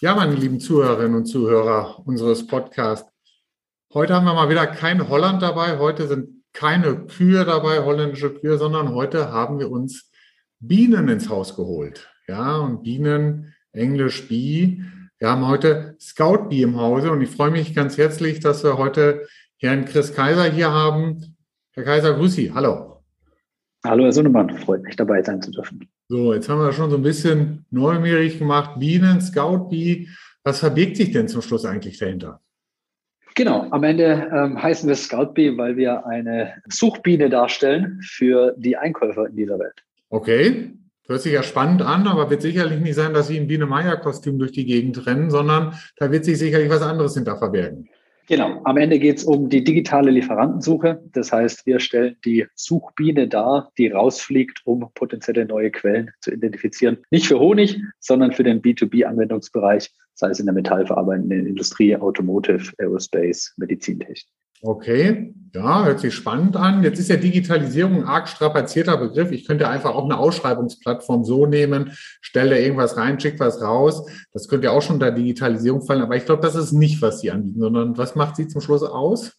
Ja, meine lieben Zuhörerinnen und Zuhörer unseres Podcasts. Heute haben wir mal wieder kein Holland dabei. Heute sind keine Kühe dabei, holländische Kühe, sondern heute haben wir uns Bienen ins Haus geholt. Ja, und Bienen, Englisch Bee. Wir haben heute Scout Bee im Hause und ich freue mich ganz herzlich, dass wir heute Herrn Chris Kaiser hier haben. Herr Kaiser, grüß Sie. Hallo. Hallo, Herr Sonnemann. Freut mich, dabei sein zu dürfen. So, jetzt haben wir schon so ein bisschen neugierig gemacht. Bienen, Scout Bee. Was verbirgt sich denn zum Schluss eigentlich dahinter? Genau, am Ende ähm, heißen wir Scout Bee, weil wir eine Suchbiene darstellen für die Einkäufer in dieser Welt. Okay, hört sich ja spannend an, aber wird sicherlich nicht sein, dass Sie im Biene Meier-Kostüm durch die Gegend rennen, sondern da wird sich sicherlich was anderes hinter verbergen. Genau, am Ende geht es um die digitale Lieferantensuche. Das heißt, wir stellen die Suchbiene dar, die rausfliegt, um potenzielle neue Quellen zu identifizieren. Nicht für Honig, sondern für den B2B-Anwendungsbereich, sei es in der metallverarbeitenden Industrie, Automotive, Aerospace, Medizintechnik. Okay, ja, hört sich spannend an. Jetzt ist ja Digitalisierung ein arg strapazierter Begriff. Ich könnte einfach auch eine Ausschreibungsplattform so nehmen, stelle irgendwas rein, schicke was raus. Das könnte ja auch schon unter Digitalisierung fallen. Aber ich glaube, das ist nicht, was Sie anbieten, sondern was macht Sie zum Schluss aus?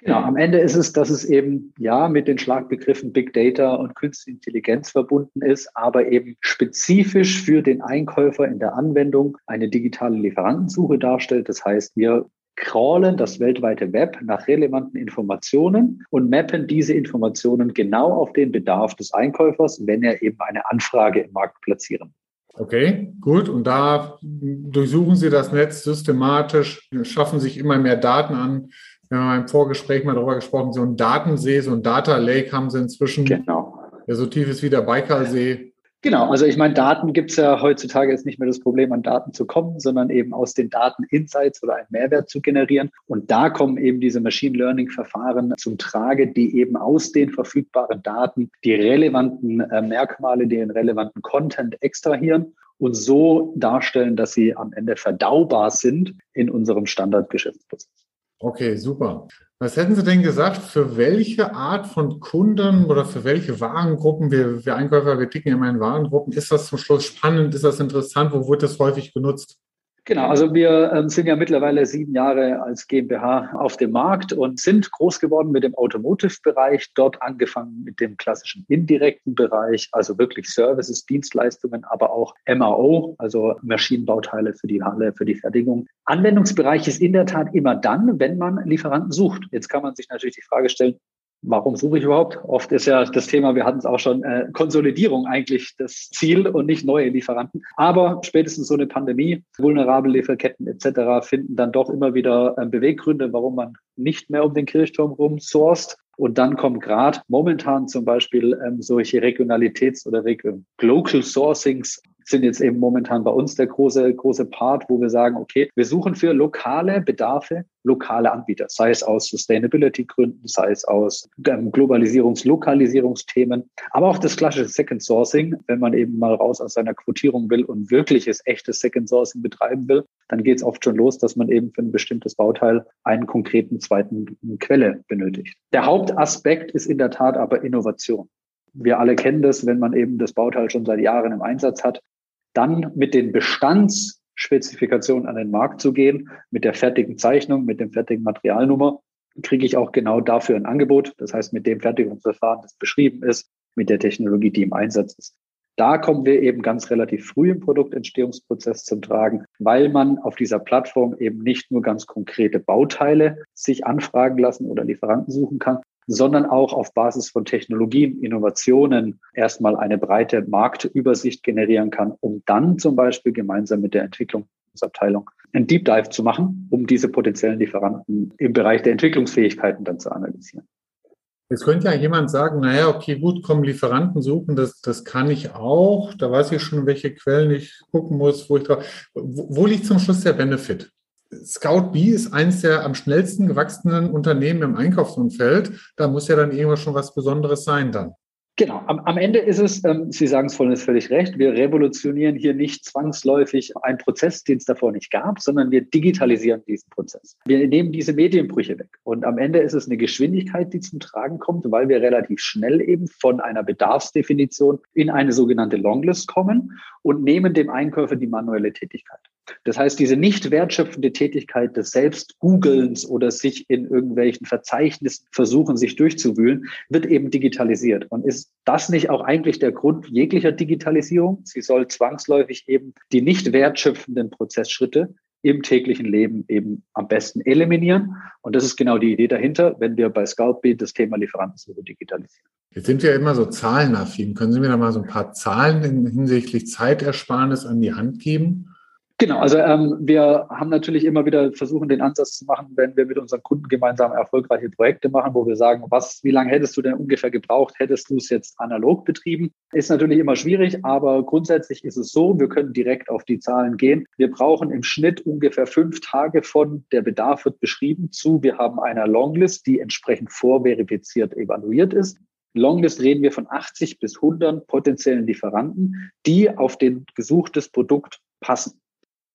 Genau, am Ende ist es, dass es eben ja mit den Schlagbegriffen Big Data und Künstliche Intelligenz verbunden ist, aber eben spezifisch für den Einkäufer in der Anwendung eine digitale Lieferantensuche darstellt. Das heißt, wir crawlen das weltweite Web nach relevanten Informationen und mappen diese Informationen genau auf den Bedarf des Einkäufers, wenn er eben eine Anfrage im Markt platzieren Okay, gut. Und da durchsuchen Sie das Netz systematisch, schaffen sich immer mehr Daten an. Wir haben im Vorgespräch mal darüber gesprochen, so ein Datensee, so ein Data Lake haben Sie inzwischen. Genau. Der so tief ist wie der Baikalsee. Genau, also ich meine, Daten gibt es ja heutzutage jetzt nicht mehr das Problem, an Daten zu kommen, sondern eben aus den Daten Insights oder einen Mehrwert zu generieren. Und da kommen eben diese Machine Learning-Verfahren zum Trage, die eben aus den verfügbaren Daten die relevanten äh, Merkmale, den relevanten Content extrahieren und so darstellen, dass sie am Ende verdaubar sind in unserem Standardgeschäftsprozess. Okay, super. Was hätten Sie denn gesagt, für welche Art von Kunden oder für welche Warengruppen, wir, wir Einkäufer, wir ticken immer in Warengruppen, ist das zum Schluss spannend, ist das interessant, wo wird das häufig genutzt? Genau, also wir ähm, sind ja mittlerweile sieben Jahre als GmbH auf dem Markt und sind groß geworden mit dem Automotive-Bereich, dort angefangen mit dem klassischen indirekten Bereich, also wirklich Services, Dienstleistungen, aber auch MAO, also Maschinenbauteile für die Halle, für die Fertigung. Anwendungsbereich ist in der Tat immer dann, wenn man Lieferanten sucht. Jetzt kann man sich natürlich die Frage stellen, Warum suche ich überhaupt? Oft ist ja das Thema, wir hatten es auch schon, äh, Konsolidierung eigentlich das Ziel und nicht neue Lieferanten. Aber spätestens so eine Pandemie, vulnerable Lieferketten etc. finden dann doch immer wieder äh, Beweggründe, warum man nicht mehr um den Kirchturm rum sourced. Und dann kommen gerade momentan zum Beispiel ähm, solche Regionalitäts- oder Region Local Sourcings sind jetzt eben momentan bei uns der große, große Part, wo wir sagen, okay, wir suchen für lokale Bedarfe lokale Anbieter, sei es aus Sustainability-Gründen, sei es aus ähm, Globalisierungs-, Lokalisierungsthemen, aber auch das klassische Second Sourcing, wenn man eben mal raus aus seiner Quotierung will und wirkliches, echtes Second Sourcing betreiben will, dann geht es oft schon los, dass man eben für ein bestimmtes Bauteil einen konkreten zweiten Quelle benötigt. Der Hauptaspekt ist in der Tat aber Innovation. Wir alle kennen das, wenn man eben das Bauteil schon seit Jahren im Einsatz hat, dann mit den Bestandsspezifikationen an den Markt zu gehen, mit der fertigen Zeichnung, mit dem fertigen Materialnummer, kriege ich auch genau dafür ein Angebot. Das heißt, mit dem Fertigungsverfahren, das beschrieben ist, mit der Technologie, die im Einsatz ist. Da kommen wir eben ganz relativ früh im Produktentstehungsprozess zum Tragen, weil man auf dieser Plattform eben nicht nur ganz konkrete Bauteile sich anfragen lassen oder Lieferanten suchen kann, sondern auch auf Basis von Technologien, Innovationen erstmal eine breite Marktübersicht generieren kann, um dann zum Beispiel gemeinsam mit der Entwicklungsabteilung einen Deep Dive zu machen, um diese potenziellen Lieferanten im Bereich der Entwicklungsfähigkeiten dann zu analysieren. Jetzt könnte ja jemand sagen, naja, okay, gut, komm, Lieferanten suchen, das, das kann ich auch. Da weiß ich schon, welche Quellen ich gucken muss, wo ich drauf. Wo, wo liegt zum Schluss der Benefit? Scout B ist eines der am schnellsten gewachsenen Unternehmen im Einkaufsumfeld. Da muss ja dann irgendwas schon was Besonderes sein dann. Genau, am, am Ende ist es, ähm, Sie sagen es vorhin völlig recht, wir revolutionieren hier nicht zwangsläufig einen Prozess, den es davor nicht gab, sondern wir digitalisieren diesen Prozess. Wir nehmen diese Medienbrüche weg. Und am Ende ist es eine Geschwindigkeit, die zum Tragen kommt, weil wir relativ schnell eben von einer Bedarfsdefinition in eine sogenannte Longlist kommen und nehmen dem Einkäufer die manuelle Tätigkeit. Das heißt, diese nicht wertschöpfende Tätigkeit des Selbstgoogelns oder sich in irgendwelchen Verzeichnissen versuchen, sich durchzuwühlen, wird eben digitalisiert. Und ist das nicht auch eigentlich der Grund jeglicher Digitalisierung? Sie soll zwangsläufig eben die nicht wertschöpfenden Prozessschritte im täglichen Leben eben am besten eliminieren. Und das ist genau die Idee dahinter, wenn wir bei Scoutbeat das Thema Lieferantensuche digitalisieren. Jetzt sind wir immer so zahlenaffin. Können Sie mir da mal so ein paar Zahlen hinsichtlich Zeitersparnis an die Hand geben? Genau, also ähm, wir haben natürlich immer wieder versuchen, den Ansatz zu machen, wenn wir mit unseren Kunden gemeinsam erfolgreiche Projekte machen, wo wir sagen, was, wie lange hättest du denn ungefähr gebraucht, hättest du es jetzt analog betrieben? Ist natürlich immer schwierig, aber grundsätzlich ist es so, wir können direkt auf die Zahlen gehen. Wir brauchen im Schnitt ungefähr fünf Tage von der Bedarf wird beschrieben zu, wir haben eine Longlist, die entsprechend vorverifiziert evaluiert ist. Longlist reden wir von 80 bis 100 potenziellen Lieferanten, die auf den gesuchtes Produkt passen.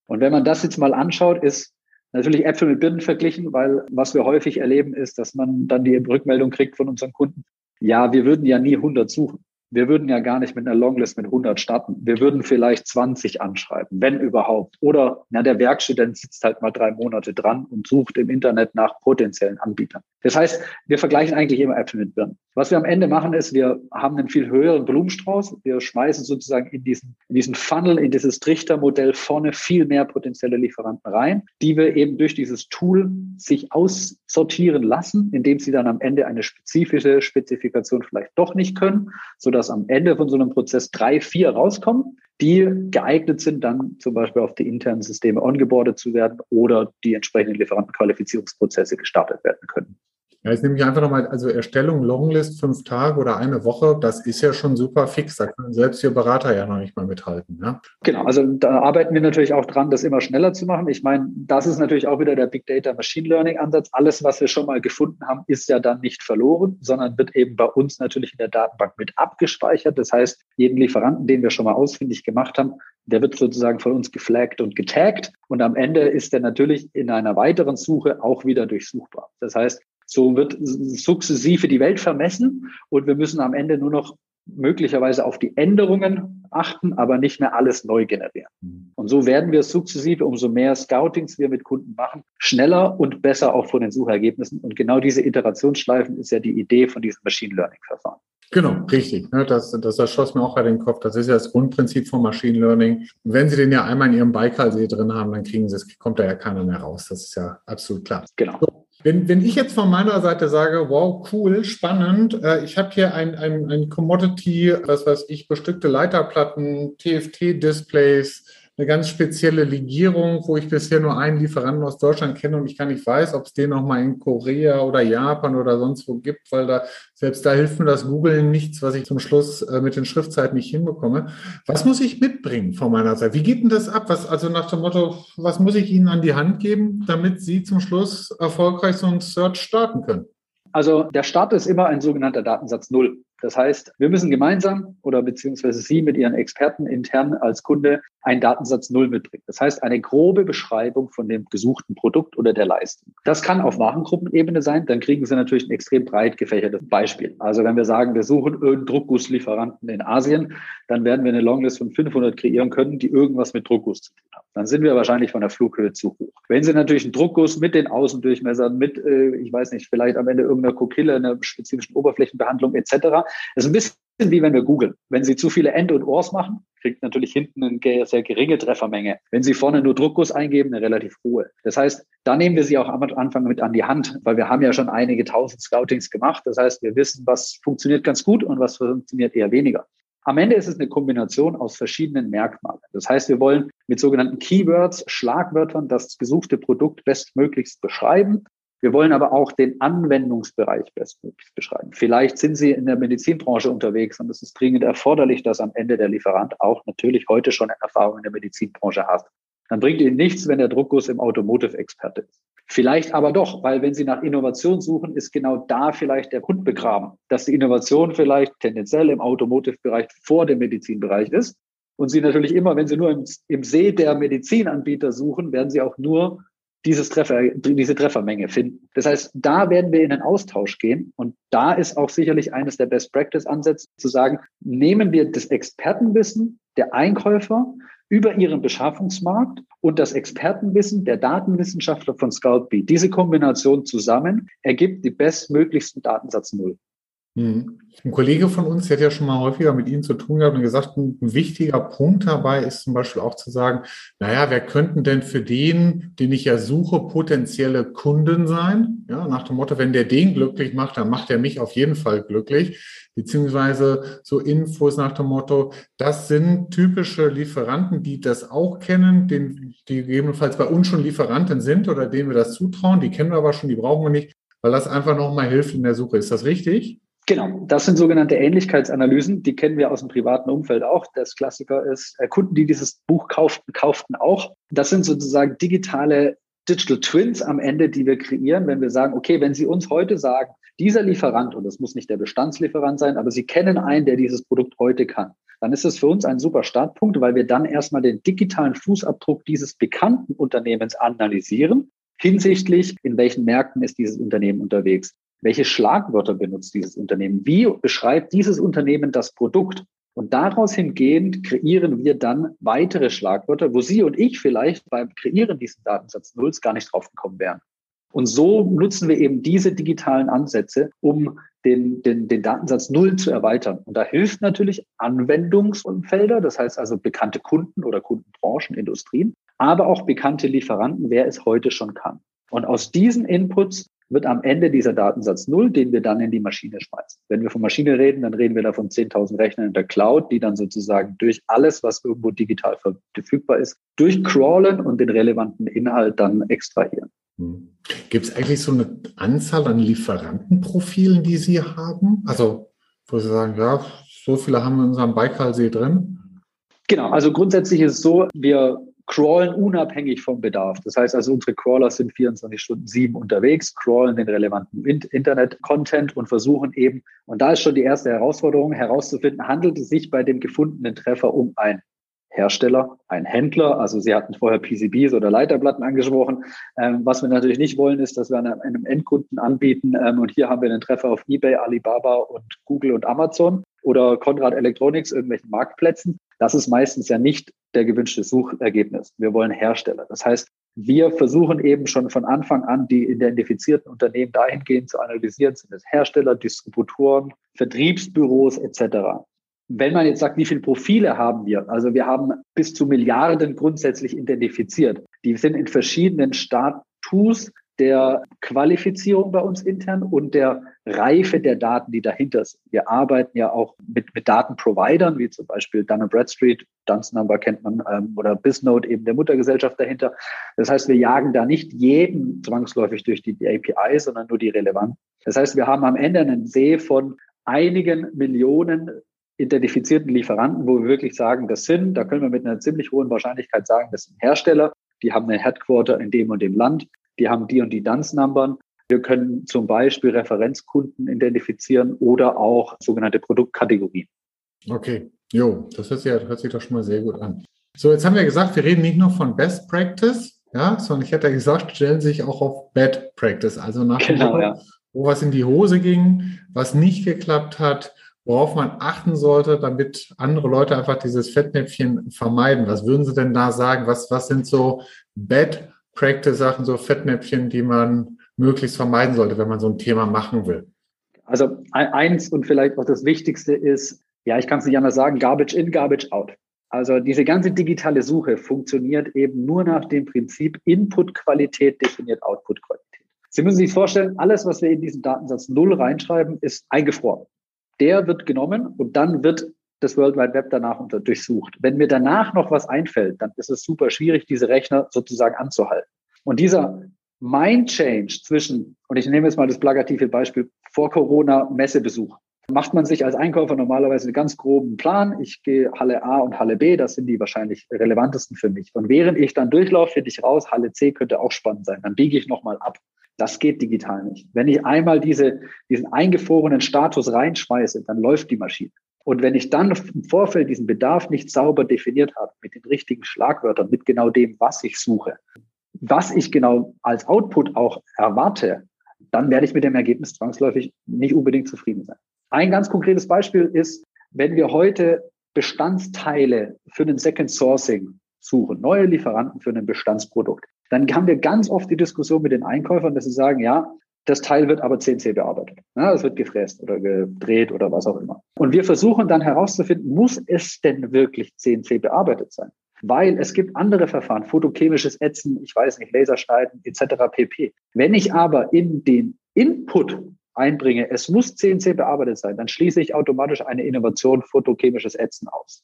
Und wenn man das jetzt mal anschaut, ist natürlich Äpfel mit Birnen verglichen, weil was wir häufig erleben ist, dass man dann die Rückmeldung kriegt von unseren Kunden, ja, wir würden ja nie 100 suchen. Wir würden ja gar nicht mit einer Longlist mit 100 starten. Wir würden vielleicht 20 anschreiben, wenn überhaupt. Oder na, der Werkstudent sitzt halt mal drei Monate dran und sucht im Internet nach potenziellen Anbietern. Das heißt, wir vergleichen eigentlich immer Äpfel mit Birnen. Was wir am Ende machen, ist, wir haben einen viel höheren Blumenstrauß. Wir schmeißen sozusagen in diesen, in diesen Funnel, in dieses Trichtermodell vorne viel mehr potenzielle Lieferanten rein, die wir eben durch dieses Tool sich aussortieren lassen, indem sie dann am Ende eine spezifische Spezifikation vielleicht doch nicht können, sodass am Ende von so einem Prozess drei, vier rauskommen, die geeignet sind, dann zum Beispiel auf die internen Systeme ongeboardet zu werden oder die entsprechenden Lieferantenqualifizierungsprozesse gestartet werden können. Ja, jetzt nehme ich einfach nochmal, also Erstellung Longlist fünf Tage oder eine Woche, das ist ja schon super fix. Da können selbst Ihr Berater ja noch nicht mal mithalten. Ja? Genau, also da arbeiten wir natürlich auch dran, das immer schneller zu machen. Ich meine, das ist natürlich auch wieder der Big Data Machine Learning Ansatz. Alles, was wir schon mal gefunden haben, ist ja dann nicht verloren, sondern wird eben bei uns natürlich in der Datenbank mit abgespeichert. Das heißt, jeden Lieferanten, den wir schon mal ausfindig gemacht haben, der wird sozusagen von uns geflaggt und getaggt. Und am Ende ist er natürlich in einer weiteren Suche auch wieder durchsuchbar. Das heißt, so wird sukzessive die Welt vermessen und wir müssen am Ende nur noch möglicherweise auf die Änderungen achten, aber nicht mehr alles neu generieren. Mhm. Und so werden wir sukzessive, umso mehr Scoutings wir mit Kunden machen, schneller und besser auch von den Suchergebnissen. Und genau diese Iterationsschleifen ist ja die Idee von diesem Machine Learning Verfahren. Genau, richtig. Ne, das, das erschoss mir auch bei den Kopf. Das ist ja das Grundprinzip von Machine Learning. Wenn Sie den ja einmal in Ihrem Baikalsee drin haben, dann kriegen Sie es, kommt da ja keiner mehr raus. Das ist ja absolut klar. Genau. So, wenn, wenn ich jetzt von meiner Seite sage, wow, cool, spannend, äh, ich habe hier ein, ein, ein Commodity, was weiß ich, bestückte Leiterplatten, TFT-Displays, eine ganz spezielle Legierung, wo ich bisher nur einen Lieferanten aus Deutschland kenne und ich gar nicht weiß, ob es den noch mal in Korea oder Japan oder sonst wo gibt, weil da selbst da hilft mir das Googlen nichts, was ich zum Schluss äh, mit den Schriftzeiten nicht hinbekomme. Was muss ich mitbringen von meiner Seite? Wie geht denn das ab? Was, also nach dem Motto, was muss ich Ihnen an die Hand geben, damit Sie zum Schluss erfolgreich so einen Search starten können? Also der Start ist immer ein sogenannter Datensatz Null. Das heißt, wir müssen gemeinsam oder beziehungsweise Sie mit Ihren Experten intern als Kunde einen Datensatz Null mitbringen. Das heißt, eine grobe Beschreibung von dem gesuchten Produkt oder der Leistung. Das kann auf Warengruppenebene sein. Dann kriegen Sie natürlich ein extrem breit gefächertes Beispiel. Also wenn wir sagen, wir suchen irgendeinen Druckgusslieferanten in Asien, dann werden wir eine Longlist von 500 kreieren können, die irgendwas mit Druckguss zu tun haben. Dann sind wir wahrscheinlich von der Flughöhe zu hoch. Wenn Sie natürlich einen Druckguss mit den Außendurchmessern, mit, äh, ich weiß nicht, vielleicht am Ende irgendeiner Kokille, einer spezifischen Oberflächenbehandlung etc., ist ein bisschen wie wenn wir googeln. Wenn Sie zu viele End und Ohrs machen, kriegt natürlich hinten eine sehr geringe Treffermenge. Wenn Sie vorne nur Druckguss eingeben, eine relativ hohe. Das heißt, da nehmen wir Sie auch am Anfang mit an die Hand, weil wir haben ja schon einige tausend Scoutings gemacht. Das heißt, wir wissen, was funktioniert ganz gut und was funktioniert eher weniger. Am Ende ist es eine Kombination aus verschiedenen Merkmalen. Das heißt, wir wollen mit sogenannten Keywords, Schlagwörtern, das gesuchte Produkt bestmöglichst beschreiben wir wollen aber auch den Anwendungsbereich bestmöglich beschreiben. Vielleicht sind Sie in der Medizinbranche unterwegs und es ist dringend erforderlich, dass am Ende der Lieferant auch natürlich heute schon Erfahrung in der Medizinbranche hat. dann bringt Ihnen nichts, wenn der Druckguss im Automotive-Experte ist. Vielleicht aber doch, weil wenn Sie nach Innovation suchen, ist genau da vielleicht der Hund begraben, dass die Innovation vielleicht tendenziell im Automotive-Bereich vor dem Medizinbereich ist. Und Sie natürlich immer, wenn Sie nur im, im See der Medizinanbieter suchen, werden Sie auch nur dieses Treffer, diese Treffermenge finden. Das heißt, da werden wir in den Austausch gehen. Und da ist auch sicherlich eines der Best Practice Ansätze zu sagen, nehmen wir das Expertenwissen der Einkäufer über ihren Beschaffungsmarkt und das Expertenwissen der Datenwissenschaftler von ScoutBee. Diese Kombination zusammen ergibt die bestmöglichsten Datensatz Null. Mhm. Ein Kollege von uns, der hat ja schon mal häufiger mit Ihnen zu tun gehabt und gesagt, ein wichtiger Punkt dabei ist zum Beispiel auch zu sagen, naja, wer könnten denn für den, den ich ja suche, potenzielle Kunden sein? Ja, nach dem Motto, wenn der den glücklich macht, dann macht er mich auf jeden Fall glücklich. Beziehungsweise so Infos nach dem Motto, das sind typische Lieferanten, die das auch kennen, den, die gegebenenfalls bei uns schon Lieferanten sind oder denen wir das zutrauen. Die kennen wir aber schon, die brauchen wir nicht, weil das einfach nochmal hilft in der Suche. Ist das richtig? Genau, das sind sogenannte Ähnlichkeitsanalysen. Die kennen wir aus dem privaten Umfeld auch. Das Klassiker ist, äh, Kunden, die dieses Buch kauften, kauften auch. Das sind sozusagen digitale Digital Twins am Ende, die wir kreieren, wenn wir sagen, okay, wenn Sie uns heute sagen, dieser Lieferant, und das muss nicht der Bestandslieferant sein, aber Sie kennen einen, der dieses Produkt heute kann, dann ist es für uns ein super Startpunkt, weil wir dann erstmal den digitalen Fußabdruck dieses bekannten Unternehmens analysieren hinsichtlich, in welchen Märkten ist dieses Unternehmen unterwegs. Welche Schlagwörter benutzt dieses Unternehmen? Wie beschreibt dieses Unternehmen das Produkt? Und daraus hingehend kreieren wir dann weitere Schlagwörter, wo Sie und ich vielleicht beim Kreieren dieses Datensatz Nulls gar nicht drauf gekommen wären. Und so nutzen wir eben diese digitalen Ansätze, um den, den, den Datensatz Null zu erweitern. Und da hilft natürlich Anwendungsfelder, das heißt also bekannte Kunden oder Kundenbranchen, Industrien, aber auch bekannte Lieferanten, wer es heute schon kann. Und aus diesen Inputs wird am Ende dieser Datensatz null, den wir dann in die Maschine schmeißen. Wenn wir von Maschine reden, dann reden wir da von 10.000 Rechnern in der Cloud, die dann sozusagen durch alles, was irgendwo digital verfügbar ist, durchcrawlen und den relevanten Inhalt dann extrahieren. Hm. Gibt es eigentlich so eine Anzahl an Lieferantenprofilen, die Sie haben? Also, wo Sie sagen, ja, so viele haben wir in unserem Baikalsee drin? Genau, also grundsätzlich ist es so, wir crawlen unabhängig vom Bedarf. Das heißt also, unsere Crawler sind 24 Stunden sieben unterwegs, crawlen den relevanten Internet-Content und versuchen eben, und da ist schon die erste Herausforderung, herauszufinden, handelt es sich bei dem gefundenen Treffer um ein Hersteller, ein Händler. Also Sie hatten vorher PCBs oder Leiterplatten angesprochen. Ähm, was wir natürlich nicht wollen, ist, dass wir einem, einem Endkunden anbieten ähm, und hier haben wir einen Treffer auf eBay, Alibaba und Google und Amazon oder Conrad Electronics, irgendwelchen Marktplätzen. Das ist meistens ja nicht der gewünschte Suchergebnis. Wir wollen Hersteller. Das heißt, wir versuchen eben schon von Anfang an die identifizierten Unternehmen dahingehend zu analysieren, sind es Hersteller, Distributoren, Vertriebsbüros etc. Wenn man jetzt sagt, wie viele Profile haben wir? Also wir haben bis zu Milliarden grundsätzlich identifiziert. Die sind in verschiedenen Status der Qualifizierung bei uns intern und der Reife der Daten, die dahinter sind. Wir arbeiten ja auch mit, mit Datenprovidern, wie zum Beispiel Dun Bradstreet, Dunce Number kennt man, ähm, oder Bisnode, eben der Muttergesellschaft dahinter. Das heißt, wir jagen da nicht jeden zwangsläufig durch die, die API, sondern nur die relevanten. Das heißt, wir haben am Ende einen See von einigen Millionen identifizierten Lieferanten, wo wir wirklich sagen, das sind, da können wir mit einer ziemlich hohen Wahrscheinlichkeit sagen, das sind Hersteller, die haben ein Headquarter in dem und dem Land die haben die und die Dance-Numbern. Wir können zum Beispiel Referenzkunden identifizieren oder auch sogenannte Produktkategorien. Okay, jo, das hört sich, hört sich doch schon mal sehr gut an. So, jetzt haben wir gesagt, wir reden nicht nur von Best Practice, ja, sondern ich hätte gesagt, stellen sich auch auf Bad Practice, also nach genau, Woche, ja. wo was in die Hose ging, was nicht geklappt hat, worauf man achten sollte, damit andere Leute einfach dieses Fettnäpfchen vermeiden. Was würden Sie denn da sagen? Was, was sind so Bad Practice-Sachen, so Fettnäpfchen, die man möglichst vermeiden sollte, wenn man so ein Thema machen will? Also eins und vielleicht auch das Wichtigste ist, ja, ich kann es nicht anders sagen, Garbage in, Garbage out. Also diese ganze digitale Suche funktioniert eben nur nach dem Prinzip Input-Qualität definiert Output-Qualität. Sie müssen sich vorstellen, alles, was wir in diesen Datensatz null reinschreiben, ist eingefroren. Der wird genommen und dann wird das World Wide Web danach unter, durchsucht. Wenn mir danach noch was einfällt, dann ist es super schwierig, diese Rechner sozusagen anzuhalten. Und dieser Mind Change zwischen, und ich nehme jetzt mal das plakative Beispiel, vor Corona Messebesuch. macht man sich als Einkäufer normalerweise einen ganz groben Plan. Ich gehe Halle A und Halle B, das sind die wahrscheinlich relevantesten für mich. Und während ich dann durchlaufe, finde ich raus, Halle C könnte auch spannend sein. Dann biege ich nochmal ab. Das geht digital nicht. Wenn ich einmal diese, diesen eingefrorenen Status reinschmeiße, dann läuft die Maschine. Und wenn ich dann im Vorfeld diesen Bedarf nicht sauber definiert habe, mit den richtigen Schlagwörtern, mit genau dem, was ich suche, was ich genau als Output auch erwarte, dann werde ich mit dem Ergebnis zwangsläufig nicht unbedingt zufrieden sein. Ein ganz konkretes Beispiel ist, wenn wir heute Bestandsteile für den Second Sourcing suchen, neue Lieferanten für ein Bestandsprodukt, dann haben wir ganz oft die Diskussion mit den Einkäufern, dass sie sagen, ja, das Teil wird aber CNC bearbeitet. Ja, es wird gefräst oder gedreht oder was auch immer. Und wir versuchen dann herauszufinden, muss es denn wirklich CNC bearbeitet sein? Weil es gibt andere Verfahren, photochemisches Ätzen, ich weiß nicht, Laserschneiden etc. pp. Wenn ich aber in den Input einbringe, es muss CNC bearbeitet sein, dann schließe ich automatisch eine Innovation photochemisches Ätzen aus.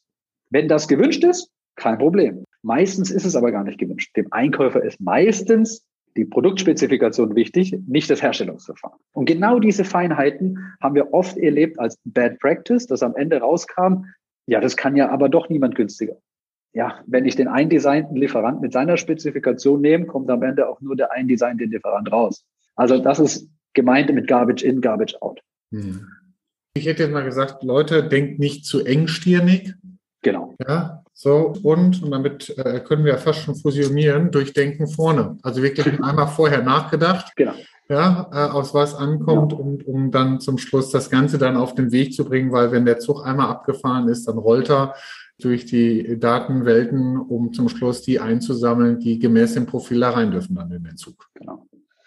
Wenn das gewünscht ist, kein Problem. Meistens ist es aber gar nicht gewünscht. Dem Einkäufer ist meistens die Produktspezifikation wichtig, nicht das Herstellungsverfahren. Und genau diese Feinheiten haben wir oft erlebt als Bad Practice, dass am Ende rauskam, ja, das kann ja aber doch niemand günstiger. Ja, wenn ich den eindesignten Lieferant mit seiner Spezifikation nehme, kommt am Ende auch nur der eindesignte Lieferant raus. Also das ist gemeint mit Garbage in, Garbage out. Hm. Ich hätte jetzt mal gesagt, Leute, denkt nicht zu engstirnig. Genau. Ja, so, und, und damit äh, können wir fast schon fusionieren, durch Denken vorne. Also wirklich einmal vorher nachgedacht. Genau. Ja, äh, aus was ankommt ja. und um dann zum Schluss das Ganze dann auf den Weg zu bringen, weil wenn der Zug einmal abgefahren ist, dann rollt er durch die Datenwelten, um zum Schluss die einzusammeln, die gemäß dem Profil da rein dürfen dann in den Zug. Genau.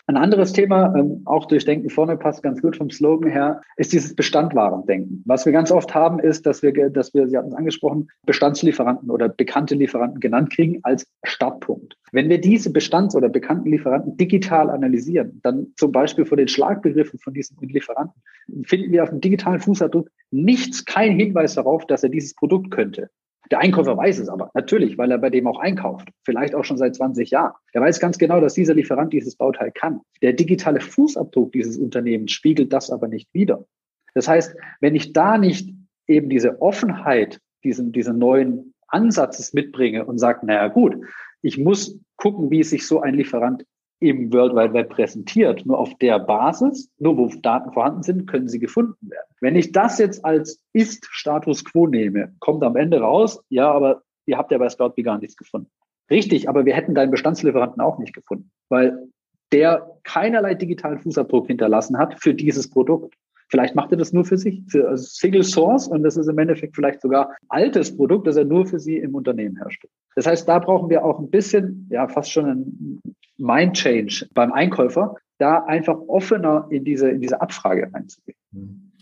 Ein anderes Thema, ähm, auch durch Denken vorne passt ganz gut vom Slogan her, ist dieses Bestandwarendenken. Was wir ganz oft haben, ist, dass wir, dass wir, Sie hatten es angesprochen, Bestandslieferanten oder bekannte Lieferanten genannt kriegen als Startpunkt. Wenn wir diese Bestands- oder bekannten Lieferanten digital analysieren, dann zum Beispiel von den Schlagbegriffen von diesen Lieferanten, finden wir auf dem digitalen Fußabdruck nichts, kein Hinweis darauf, dass er dieses Produkt könnte. Der Einkäufer weiß es aber, natürlich, weil er bei dem auch einkauft, vielleicht auch schon seit 20 Jahren. Er weiß ganz genau, dass dieser Lieferant dieses Bauteil kann. Der digitale Fußabdruck dieses Unternehmens spiegelt das aber nicht wider. Das heißt, wenn ich da nicht eben diese Offenheit, diesen, diesen neuen Ansatzes mitbringe und sage, naja gut, ich muss gucken, wie sich so ein Lieferant im World Wide Web präsentiert. Nur auf der Basis, nur wo Daten vorhanden sind, können sie gefunden werden. Wenn ich das jetzt als Ist-Status Quo nehme, kommt am Ende raus, ja, aber ihr habt ja bei Scoutbee gar nichts gefunden. Richtig, aber wir hätten deinen Bestandslieferanten auch nicht gefunden, weil der keinerlei digitalen Fußabdruck hinterlassen hat für dieses Produkt. Vielleicht macht er das nur für sich, für Single Source und das ist im Endeffekt vielleicht sogar altes Produkt, das er nur für sie im Unternehmen herstellt. Das heißt, da brauchen wir auch ein bisschen, ja, fast schon ein Mind Change beim Einkäufer, da einfach offener in diese, in diese Abfrage reinzugehen.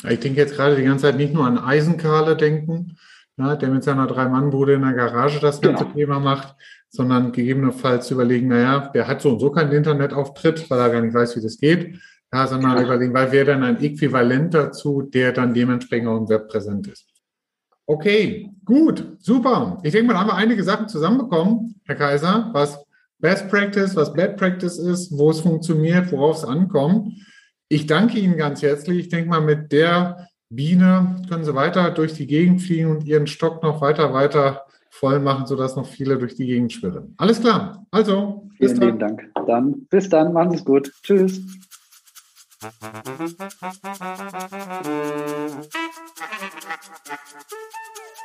Ich denke jetzt gerade die ganze Zeit nicht nur an Eisenkahle denken, ja, der mit seiner Drei-Mann-Bude in der Garage das ganze genau. Thema macht, sondern gegebenenfalls überlegen, naja, der hat so und so keinen Internetauftritt, weil er gar nicht weiß, wie das geht. Ja, sondern genau. überlegen, weil wäre dann ein Äquivalent dazu, der dann dementsprechend auch im Web präsent ist. Okay, gut, super. Ich denke mal, da haben wir einige Sachen zusammenbekommen, Herr Kaiser, was Best Practice, was Bad Practice ist, wo es funktioniert, worauf es ankommt. Ich danke Ihnen ganz herzlich. Ich denke mal, mit der Biene können Sie weiter durch die Gegend fliegen und Ihren Stock noch weiter, weiter voll machen, sodass noch viele durch die Gegend schwirren. Alles klar. Also, bis Vielen dann. lieben Dank. Dann bis dann. Machen Sie es gut. Tschüss.